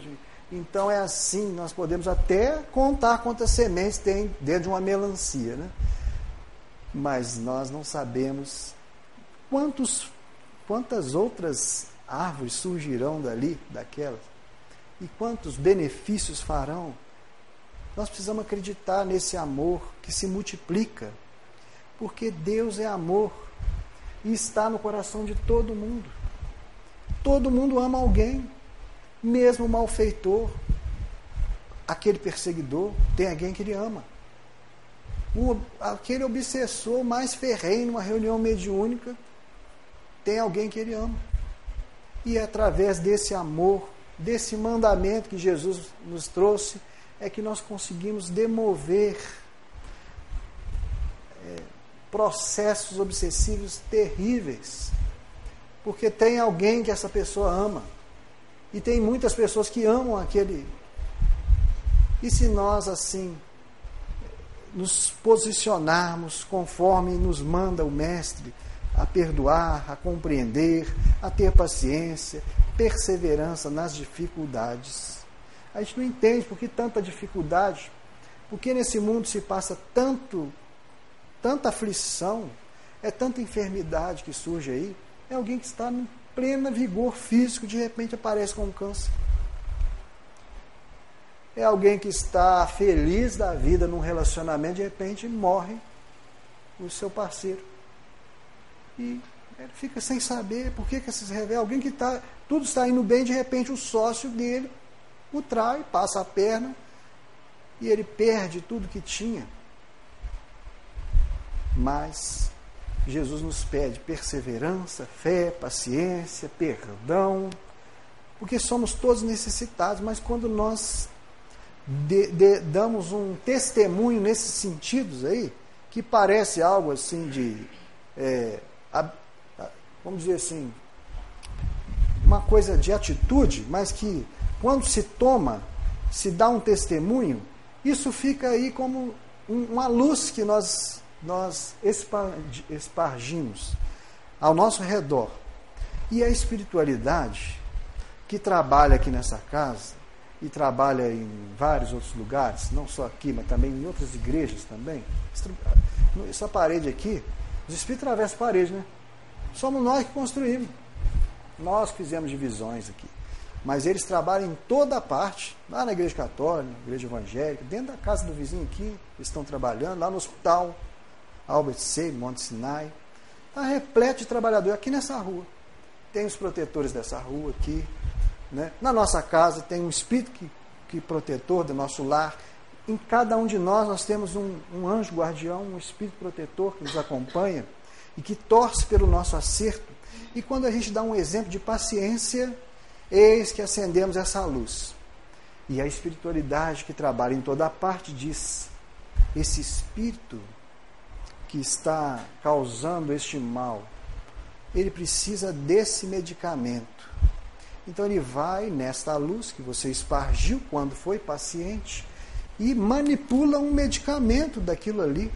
Então é assim, nós podemos até contar quantas sementes tem dentro de uma melancia, né? Mas nós não sabemos quantos, quantas outras árvores surgirão dali, daquelas, e quantos benefícios farão. Nós precisamos acreditar nesse amor que se multiplica, porque Deus é amor e está no coração de todo mundo. Todo mundo ama alguém, mesmo o malfeitor, aquele perseguidor, tem alguém que ele ama. O, aquele obsessor mais ferrenho numa reunião mediúnica, tem alguém que ele ama. E é através desse amor, desse mandamento que Jesus nos trouxe, é que nós conseguimos demover é, processos obsessivos terríveis porque tem alguém que essa pessoa ama. E tem muitas pessoas que amam aquele. E se nós, assim, nos posicionarmos conforme nos manda o Mestre, a perdoar, a compreender, a ter paciência, perseverança nas dificuldades. A gente não entende por que tanta dificuldade, porque nesse mundo se passa tanto, tanta aflição, é tanta enfermidade que surge aí, é alguém que está em pleno vigor físico, de repente aparece com um câncer. É alguém que está feliz da vida num relacionamento, de repente morre o seu parceiro. E ele fica sem saber por que, que se revela. Alguém que está, tudo está indo bem, de repente o sócio dele o trai, passa a perna e ele perde tudo que tinha. Mas Jesus nos pede perseverança, fé, paciência, perdão, porque somos todos necessitados, mas quando nós de, de, damos um testemunho nesses sentidos aí, que parece algo assim de, é, vamos dizer assim, uma coisa de atitude, mas que quando se toma, se dá um testemunho, isso fica aí como uma luz que nós nós espargimos ao nosso redor. E a espiritualidade que trabalha aqui nessa casa e trabalha em vários outros lugares, não só aqui, mas também em outras igrejas também. Essa parede aqui, os espíritos atravessam a parede, né? Somos nós que construímos. Nós fizemos divisões aqui. Mas eles trabalham em toda parte, lá na igreja católica, na igreja evangélica, dentro da casa do vizinho aqui, eles estão trabalhando, lá no hospital, Albert Sei, Monte Sinai. Está repleto de trabalhadores aqui nessa rua. Tem os protetores dessa rua aqui. Né? Na nossa casa tem um espírito que, que protetor do nosso lar. Em cada um de nós nós temos um, um anjo guardião, um espírito protetor que nos acompanha e que torce pelo nosso acerto. E quando a gente dá um exemplo de paciência, eis que acendemos essa luz. E a espiritualidade que trabalha em toda parte diz: esse espírito que está causando este mal, ele precisa desse medicamento. Então ele vai nesta luz que você espargiu quando foi paciente e manipula um medicamento daquilo ali.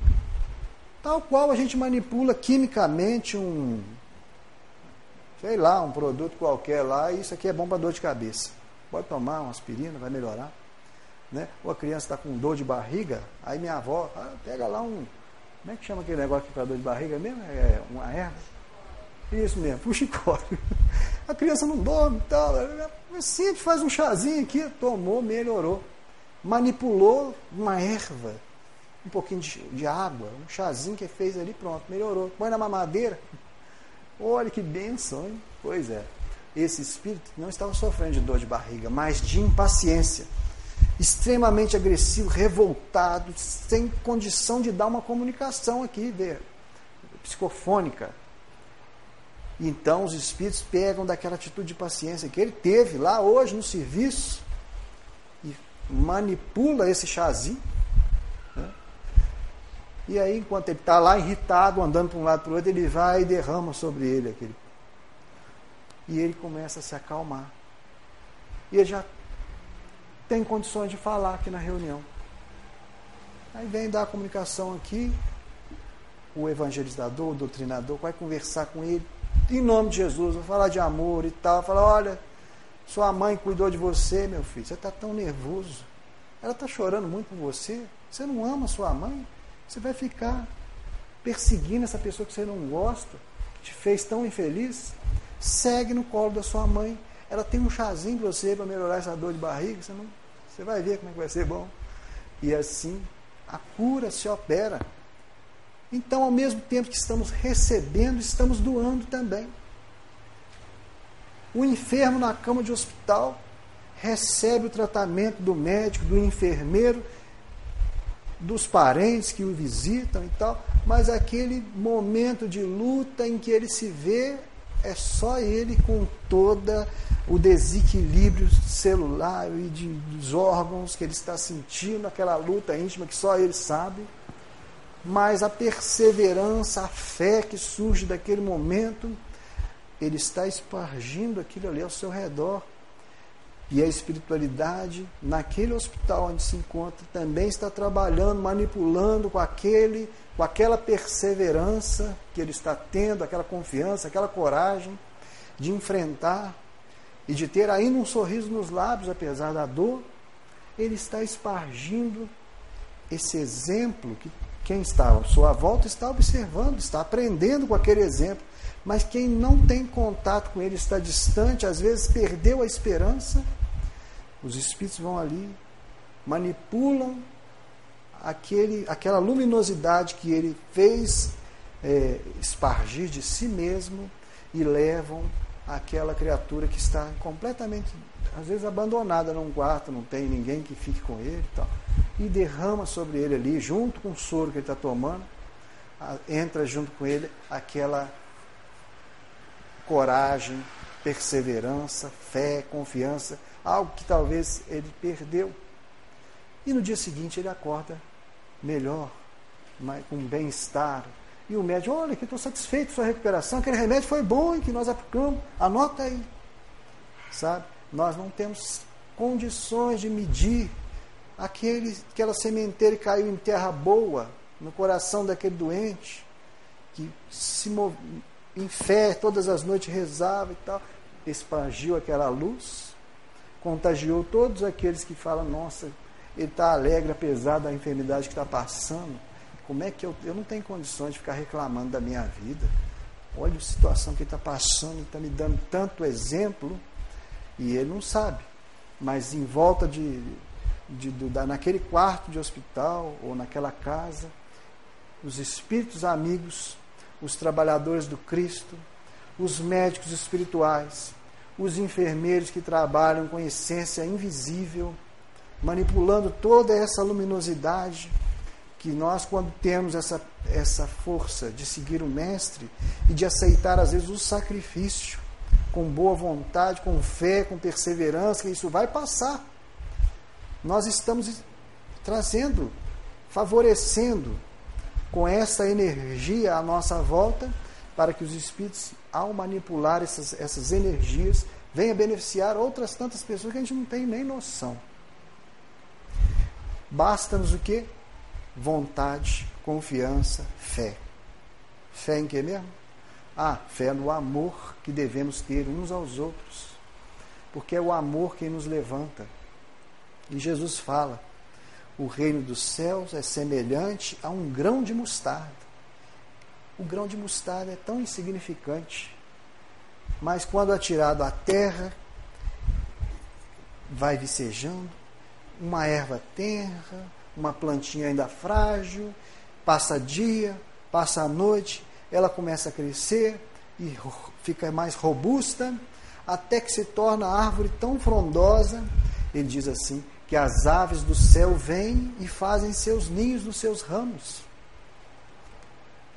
Tal qual a gente manipula quimicamente um, sei lá, um produto qualquer lá, e isso aqui é bom para dor de cabeça. Pode tomar uma aspirina, vai melhorar. Né? Ou a criança está com dor de barriga, aí minha avó, ah, pega lá um, como é que chama aquele negócio que para dor de barriga mesmo? É uma erva? Isso mesmo, fuxicório. (laughs) A criança não dorme e tal. Simples, faz um chazinho aqui, tomou, melhorou. Manipulou uma erva, um pouquinho de, de água, um chazinho que fez ali, pronto, melhorou. Põe na mamadeira. Olha que benção, hein? Pois é. Esse espírito não estava sofrendo de dor de barriga, mas de impaciência extremamente agressivo, revoltado, sem condição de dar uma comunicação aqui, ver, psicofônica. Então os espíritos pegam daquela atitude de paciência que ele teve lá hoje no serviço manipula esse chazinho. Né? E aí, enquanto ele está lá irritado, andando para um lado para o outro, ele vai e derrama sobre ele aquele E ele começa a se acalmar. E ele já tem condições de falar aqui na reunião. Aí vem dar a comunicação aqui, o evangelizador, o doutrinador, vai conversar com ele, em nome de Jesus, vai falar de amor e tal, falar, olha, sua mãe cuidou de você, meu filho, você está tão nervoso. Ela está chorando muito por você. Você não ama sua mãe? Você vai ficar perseguindo essa pessoa que você não gosta, que te fez tão infeliz? Segue no colo da sua mãe. Ela tem um chazinho para você para melhorar essa dor de barriga. Você, não, você vai ver como é que vai ser bom. E assim a cura se opera. Então, ao mesmo tempo que estamos recebendo, estamos doando também. O enfermo na cama de hospital recebe o tratamento do médico, do enfermeiro, dos parentes que o visitam e tal, mas aquele momento de luta em que ele se vê é só ele com toda o desequilíbrio celular e de, dos órgãos que ele está sentindo, aquela luta íntima que só ele sabe. Mas a perseverança, a fé que surge daquele momento, ele está espargindo aquilo ali ao seu redor. E a espiritualidade, naquele hospital onde se encontra, também está trabalhando, manipulando com aquele, com aquela perseverança que ele está tendo, aquela confiança, aquela coragem de enfrentar e de ter ainda um sorriso nos lábios, apesar da dor, ele está espargindo esse exemplo que quem está à sua volta está observando, está aprendendo com aquele exemplo. Mas quem não tem contato com ele, está distante, às vezes perdeu a esperança, os espíritos vão ali, manipulam aquele, aquela luminosidade que ele fez é, espargir de si mesmo e levam aquela criatura que está completamente, às vezes, abandonada num quarto, não tem ninguém que fique com ele e tal, e derrama sobre ele ali, junto com o soro que ele está tomando, entra junto com ele aquela coragem, perseverança, fé, confiança algo que talvez ele perdeu. E no dia seguinte ele acorda melhor, com bem-estar. E o médico, olha, que estou satisfeito com sua recuperação, aquele remédio foi bom que nós aplicamos, anota aí. Sabe? Nós não temos condições de medir aquele, aquela sementeira que caiu em terra boa, no coração daquele doente, que se mov... em fé todas as noites rezava e tal, expandiu aquela luz contagiou todos aqueles que falam, nossa, ele está alegre apesar da enfermidade que está passando. Como é que eu, eu não tenho condições de ficar reclamando da minha vida? Olha a situação que ele está passando, está me dando tanto exemplo e ele não sabe. Mas em volta de, de, de da, naquele quarto de hospital ou naquela casa, os espíritos amigos, os trabalhadores do Cristo, os médicos espirituais, os enfermeiros que trabalham com essência invisível, manipulando toda essa luminosidade que nós, quando temos essa, essa força de seguir o Mestre e de aceitar, às vezes, o sacrifício, com boa vontade, com fé, com perseverança, que isso vai passar. Nós estamos trazendo, favorecendo com essa energia à nossa volta, para que os espíritos ao manipular essas, essas energias, venha beneficiar outras tantas pessoas que a gente não tem nem noção. Basta-nos o que? Vontade, confiança, fé. Fé em que mesmo? Ah, fé no amor que devemos ter uns aos outros. Porque é o amor quem nos levanta. E Jesus fala: o reino dos céus é semelhante a um grão de mostarda. O grão de mostarda é tão insignificante, mas quando atirado à terra, vai vicejando, uma erva tenra, uma plantinha ainda frágil, passa dia, passa a noite, ela começa a crescer e fica mais robusta, até que se torna árvore tão frondosa, ele diz assim, que as aves do céu vêm e fazem seus ninhos nos seus ramos.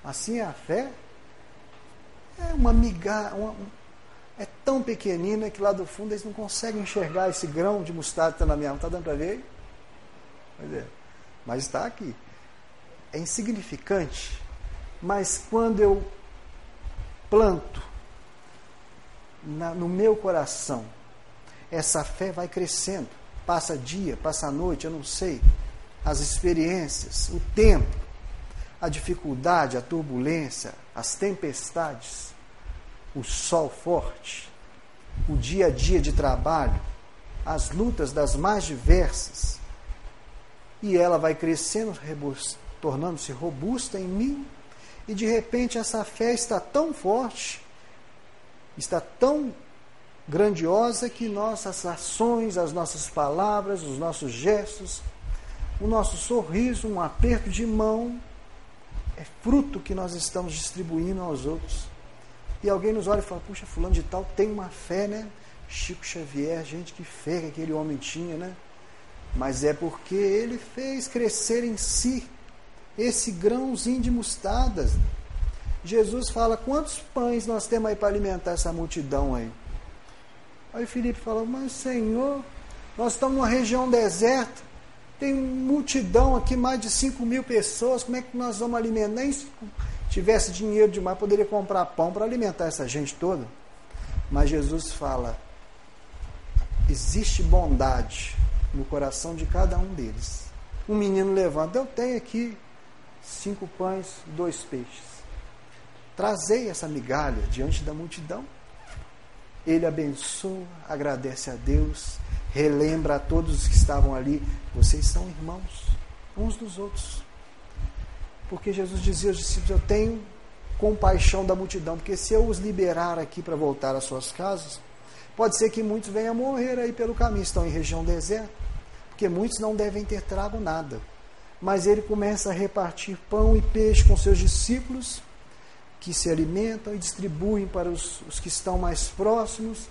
Assim é a fé. É uma migalha, é tão pequenina que lá do fundo eles não conseguem enxergar esse grão de mostarda que está na minha mão. Está dando para ver? Pois é. Mas está aqui. É insignificante. Mas quando eu planto na, no meu coração, essa fé vai crescendo. Passa dia, passa noite, eu não sei. As experiências, o tempo, a dificuldade, a turbulência, as tempestades, o sol forte, o dia a dia de trabalho, as lutas das mais diversas. E ela vai crescendo, tornando-se robusta em mim, e de repente essa fé está tão forte, está tão grandiosa que nossas ações, as nossas palavras, os nossos gestos, o nosso sorriso, um aperto de mão, é fruto que nós estamos distribuindo aos outros. E alguém nos olha e fala: puxa, fulano de tal tem uma fé, né? Chico Xavier, gente, que fé que aquele homem tinha, né? Mas é porque ele fez crescer em si esse grãozinho de mostarda. Jesus fala: quantos pães nós temos aí para alimentar essa multidão aí? Aí Felipe fala: mas Senhor, nós estamos numa região deserta, tem multidão aqui, mais de 5 mil pessoas, como é que nós vamos alimentar? Nem se tivesse dinheiro demais, poderia comprar pão para alimentar essa gente toda. Mas Jesus fala: existe bondade no coração de cada um deles. Um menino levanta, eu tenho aqui cinco pães, dois peixes. Trazei essa migalha diante da multidão. Ele abençoa, agradece a Deus, relembra a todos os que estavam ali: vocês são irmãos, uns dos outros. Porque Jesus dizia aos discípulos: Eu tenho compaixão da multidão, porque se eu os liberar aqui para voltar às suas casas, pode ser que muitos venham morrer aí pelo caminho, estão em região deserta, porque muitos não devem ter trago nada. Mas ele começa a repartir pão e peixe com seus discípulos que se alimentam e distribuem para os, os que estão mais próximos,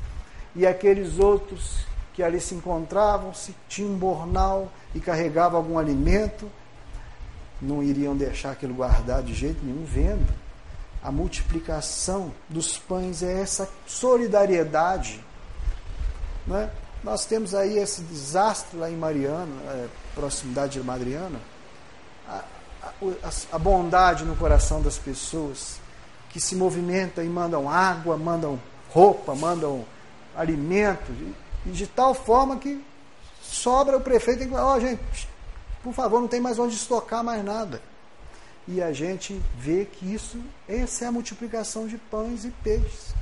e aqueles outros que ali se encontravam, se tinham um bornal e carregavam algum alimento, não iriam deixar aquilo guardado de jeito nenhum, vendo. A multiplicação dos pães é essa solidariedade. Né? Nós temos aí esse desastre lá em Mariana, é, proximidade de Madriana, a, a, a bondade no coração das pessoas, que se movimentam e mandam água, mandam roupa, mandam alimento, e de tal forma que sobra o prefeito falar, ó oh, gente, por favor, não tem mais onde estocar mais nada. E a gente vê que isso, essa é a multiplicação de pães e peixes.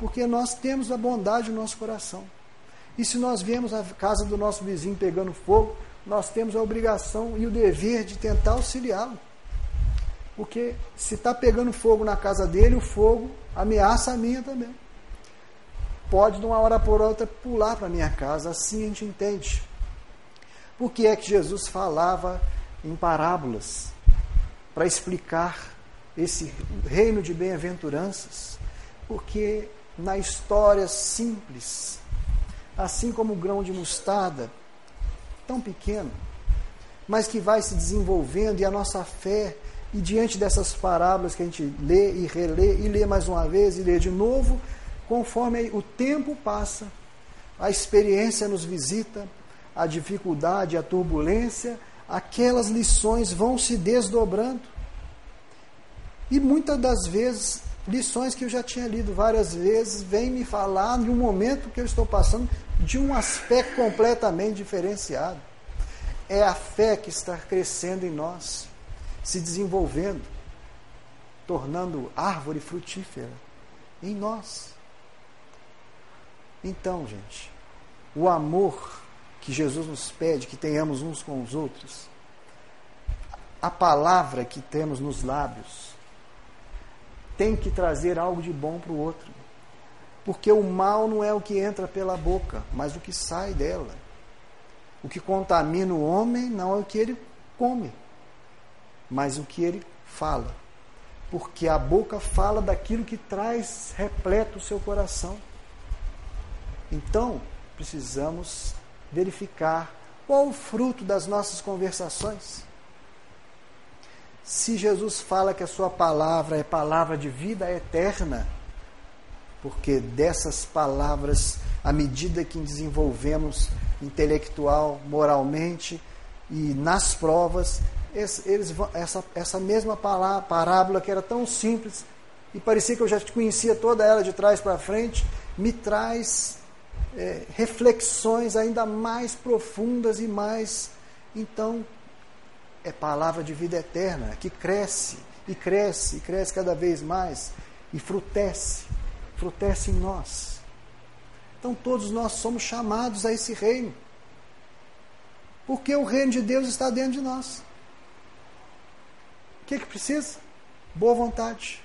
Porque nós temos a bondade no nosso coração. E se nós vemos a casa do nosso vizinho pegando fogo, nós temos a obrigação e o dever de tentar auxiliá-lo. Porque se está pegando fogo na casa dele, o fogo ameaça a minha também. Pode, de uma hora por outra, pular para a minha casa. Assim a gente entende. Por que é que Jesus falava em parábolas? Para explicar esse reino de bem-aventuranças. Porque na história simples, assim como o grão de mostarda, tão pequeno, mas que vai se desenvolvendo e a nossa fé e diante dessas parábolas que a gente lê e relê, e lê mais uma vez e lê de novo, conforme o tempo passa, a experiência nos visita, a dificuldade, a turbulência, aquelas lições vão se desdobrando. E muitas das vezes, lições que eu já tinha lido várias vezes, vêm me falar de um momento que eu estou passando de um aspecto completamente diferenciado. É a fé que está crescendo em nós se desenvolvendo, tornando árvore frutífera em nós. Então, gente, o amor que Jesus nos pede que tenhamos uns com os outros, a palavra que temos nos lábios, tem que trazer algo de bom para o outro. Porque o mal não é o que entra pela boca, mas o que sai dela. O que contamina o homem não é o que ele come mas o que ele fala. Porque a boca fala daquilo que traz repleto o seu coração. Então, precisamos verificar qual o fruto das nossas conversações. Se Jesus fala que a sua palavra é palavra de vida eterna, porque dessas palavras, à medida que desenvolvemos intelectual, moralmente e nas provas, eles, essa, essa mesma parábola que era tão simples e parecia que eu já conhecia toda ela de trás para frente, me traz é, reflexões ainda mais profundas e mais. Então, é palavra de vida eterna que cresce e cresce e cresce cada vez mais e frutece, frutece em nós. Então, todos nós somos chamados a esse reino, porque o reino de Deus está dentro de nós. Que, que precisa? Boa vontade.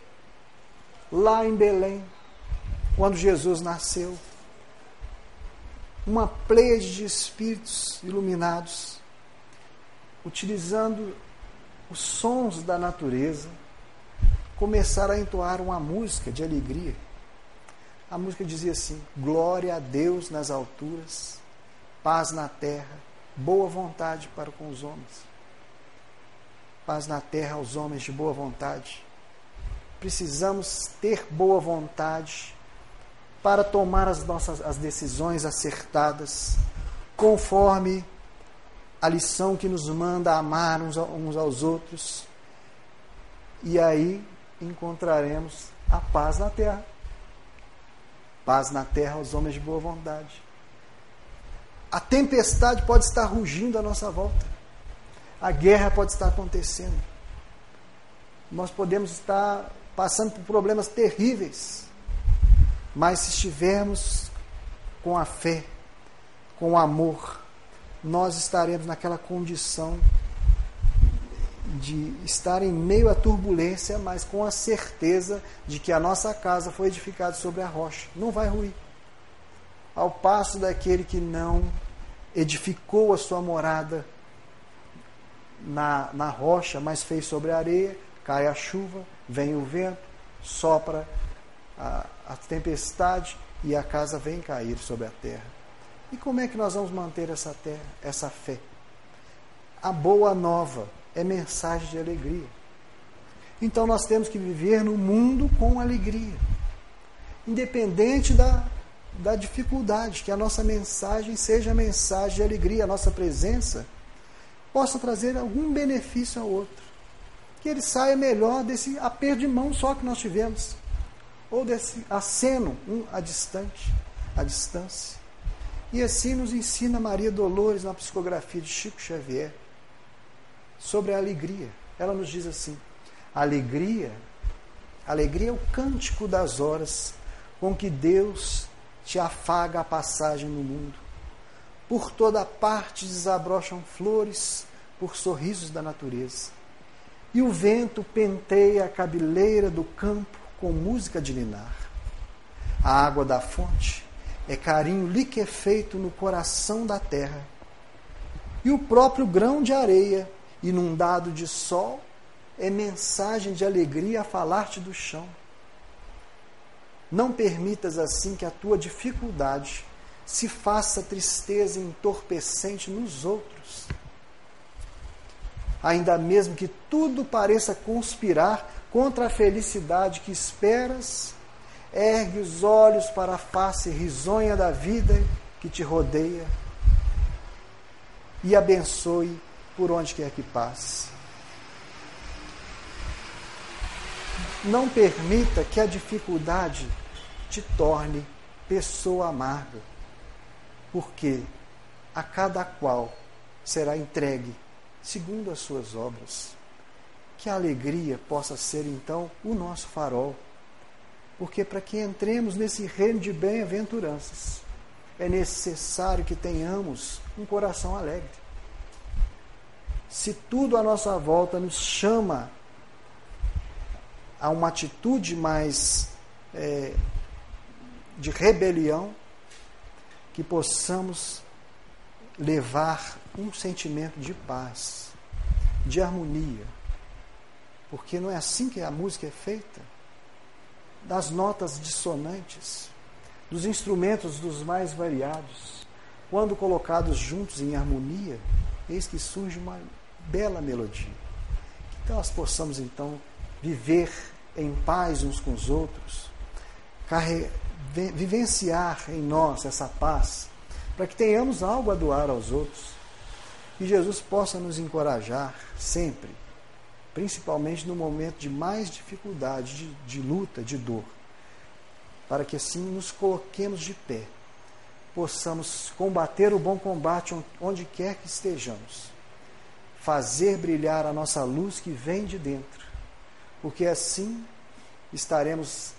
Lá em Belém, quando Jesus nasceu, uma pleia de espíritos iluminados, utilizando os sons da natureza, começaram a entoar uma música de alegria. A música dizia assim: Glória a Deus nas alturas, paz na terra, boa vontade para com os homens. Paz na terra aos homens de boa vontade. Precisamos ter boa vontade para tomar as nossas as decisões acertadas, conforme a lição que nos manda amar uns, uns aos outros. E aí encontraremos a paz na terra. Paz na terra aos homens de boa vontade. A tempestade pode estar rugindo à nossa volta. A guerra pode estar acontecendo. Nós podemos estar passando por problemas terríveis. Mas se estivermos com a fé, com o amor, nós estaremos naquela condição de estar em meio à turbulência, mas com a certeza de que a nossa casa foi edificada sobre a rocha. Não vai ruir. Ao passo daquele que não edificou a sua morada na, na rocha, mas fez sobre a areia, cai a chuva, vem o vento, sopra a, a tempestade e a casa vem cair sobre a terra. E como é que nós vamos manter essa terra, essa fé? A boa nova é mensagem de alegria. Então nós temos que viver no mundo com alegria. Independente da, da dificuldade, que a nossa mensagem seja mensagem de alegria, a nossa presença possa trazer algum benefício ao outro. Que ele saia melhor desse aperto de mão só que nós tivemos ou desse aceno um a distante, a distância. E assim nos ensina Maria Dolores na psicografia de Chico Xavier sobre a alegria. Ela nos diz assim: alegria, alegria é o cântico das horas com que Deus te afaga a passagem no mundo. Por toda parte desabrocham flores por sorrisos da natureza. E o vento penteia a cabeleira do campo com música de linar. A água da fonte é carinho liquefeito no coração da terra. E o próprio grão de areia, inundado de sol, é mensagem de alegria a falar-te do chão. Não permitas assim que a tua dificuldade se faça tristeza entorpecente nos outros. Ainda mesmo que tudo pareça conspirar contra a felicidade que esperas, ergue os olhos para a face risonha da vida que te rodeia e abençoe por onde quer que passe. Não permita que a dificuldade te torne pessoa amarga, porque a cada qual será entregue segundo as suas obras que a alegria possa ser então o nosso farol. Porque para que entremos nesse reino de bem-aventuranças, é necessário que tenhamos um coração alegre. Se tudo à nossa volta nos chama a uma atitude mais é, de rebelião, que possamos levar um sentimento de paz, de harmonia, porque não é assim que a música é feita. Das notas dissonantes, dos instrumentos dos mais variados, quando colocados juntos em harmonia, eis que surge uma bela melodia. Que nós possamos então viver em paz uns com os outros, vivenciar em nós essa paz, para que tenhamos algo a doar aos outros. E Jesus possa nos encorajar sempre principalmente no momento de mais dificuldade, de, de luta, de dor, para que assim nos coloquemos de pé, possamos combater o bom combate onde quer que estejamos, fazer brilhar a nossa luz que vem de dentro, porque assim estaremos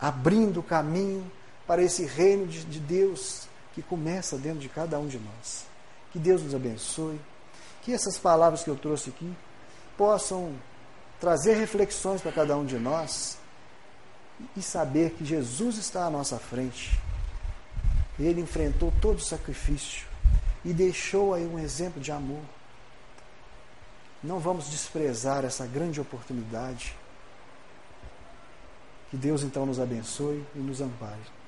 abrindo o caminho para esse reino de, de Deus que começa dentro de cada um de nós. Que Deus nos abençoe, que essas palavras que eu trouxe aqui possam trazer reflexões para cada um de nós e saber que Jesus está à nossa frente. Ele enfrentou todo o sacrifício e deixou aí um exemplo de amor. Não vamos desprezar essa grande oportunidade. Que Deus então nos abençoe e nos ampare.